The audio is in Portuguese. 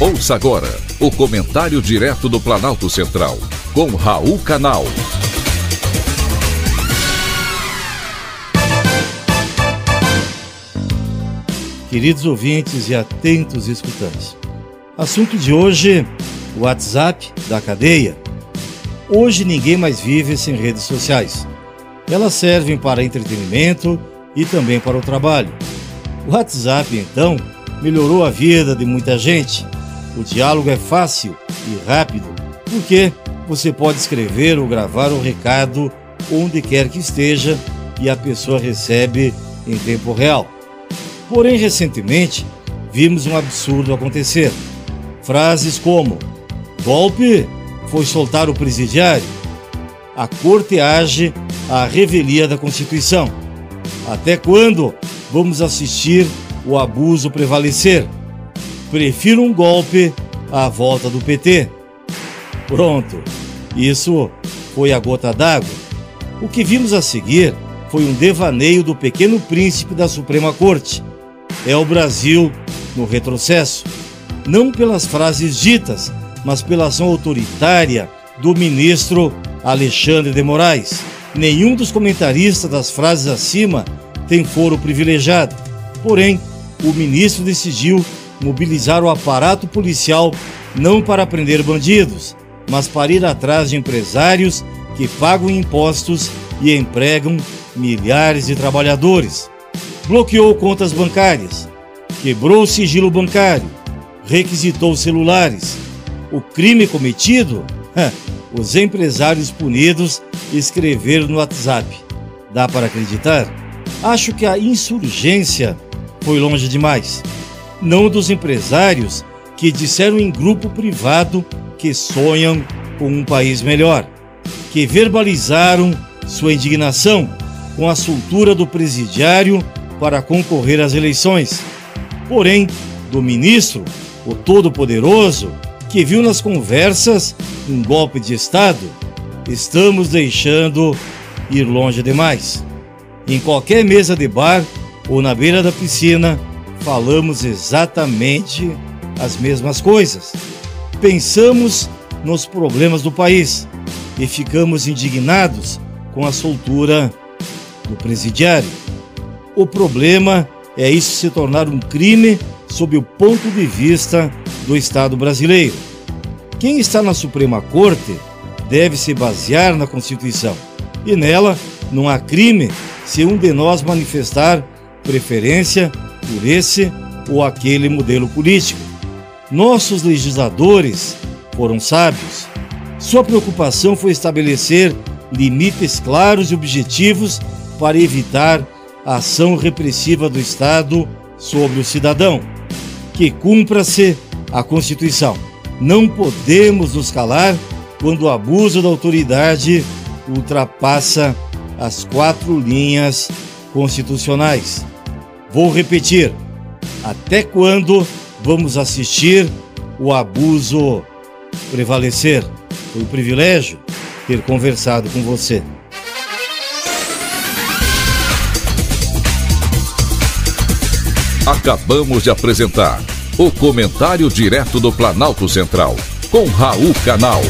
Ouça agora o comentário direto do Planalto Central, com Raul Canal. Queridos ouvintes e atentos escutantes. Assunto de hoje: WhatsApp da cadeia. Hoje ninguém mais vive sem redes sociais. Elas servem para entretenimento e também para o trabalho. O WhatsApp, então, melhorou a vida de muita gente o diálogo é fácil e rápido, porque você pode escrever ou gravar o recado onde quer que esteja e a pessoa recebe em tempo real. Porém, recentemente, vimos um absurdo acontecer. Frases como: golpe foi soltar o presidiário, a corte age à revelia da Constituição. Até quando vamos assistir o abuso prevalecer? Prefiro um golpe à volta do PT. Pronto, isso foi a gota d'água. O que vimos a seguir foi um devaneio do pequeno príncipe da Suprema Corte. É o Brasil no retrocesso. Não pelas frases ditas, mas pela ação autoritária do ministro Alexandre de Moraes. Nenhum dos comentaristas das frases acima tem foro privilegiado. Porém, o ministro decidiu mobilizar o aparato policial não para prender bandidos, mas para ir atrás de empresários que pagam impostos e empregam milhares de trabalhadores. Bloqueou contas bancárias, quebrou o sigilo bancário, requisitou celulares. O crime cometido? Os empresários punidos escreveram no WhatsApp. Dá para acreditar? Acho que a insurgência foi longe demais não dos empresários que disseram em grupo privado que sonham com um país melhor, que verbalizaram sua indignação com a soltura do presidiário para concorrer às eleições. Porém, do ministro, o Todo-Poderoso, que viu nas conversas um golpe de Estado, estamos deixando ir longe demais. Em qualquer mesa de bar ou na beira da piscina, falamos exatamente as mesmas coisas. Pensamos nos problemas do país e ficamos indignados com a soltura do presidiário. O problema é isso se tornar um crime sob o ponto de vista do Estado brasileiro. Quem está na Suprema Corte deve se basear na Constituição e nela não há crime se um de nós manifestar preferência por esse ou aquele modelo político. Nossos legisladores foram sábios. Sua preocupação foi estabelecer limites claros e objetivos para evitar a ação repressiva do Estado sobre o cidadão. Que cumpra-se a Constituição. Não podemos nos calar quando o abuso da autoridade ultrapassa as quatro linhas constitucionais. Vou repetir: até quando vamos assistir o abuso prevalecer? Foi um privilégio ter conversado com você. Acabamos de apresentar o Comentário Direto do Planalto Central, com Raul Canal.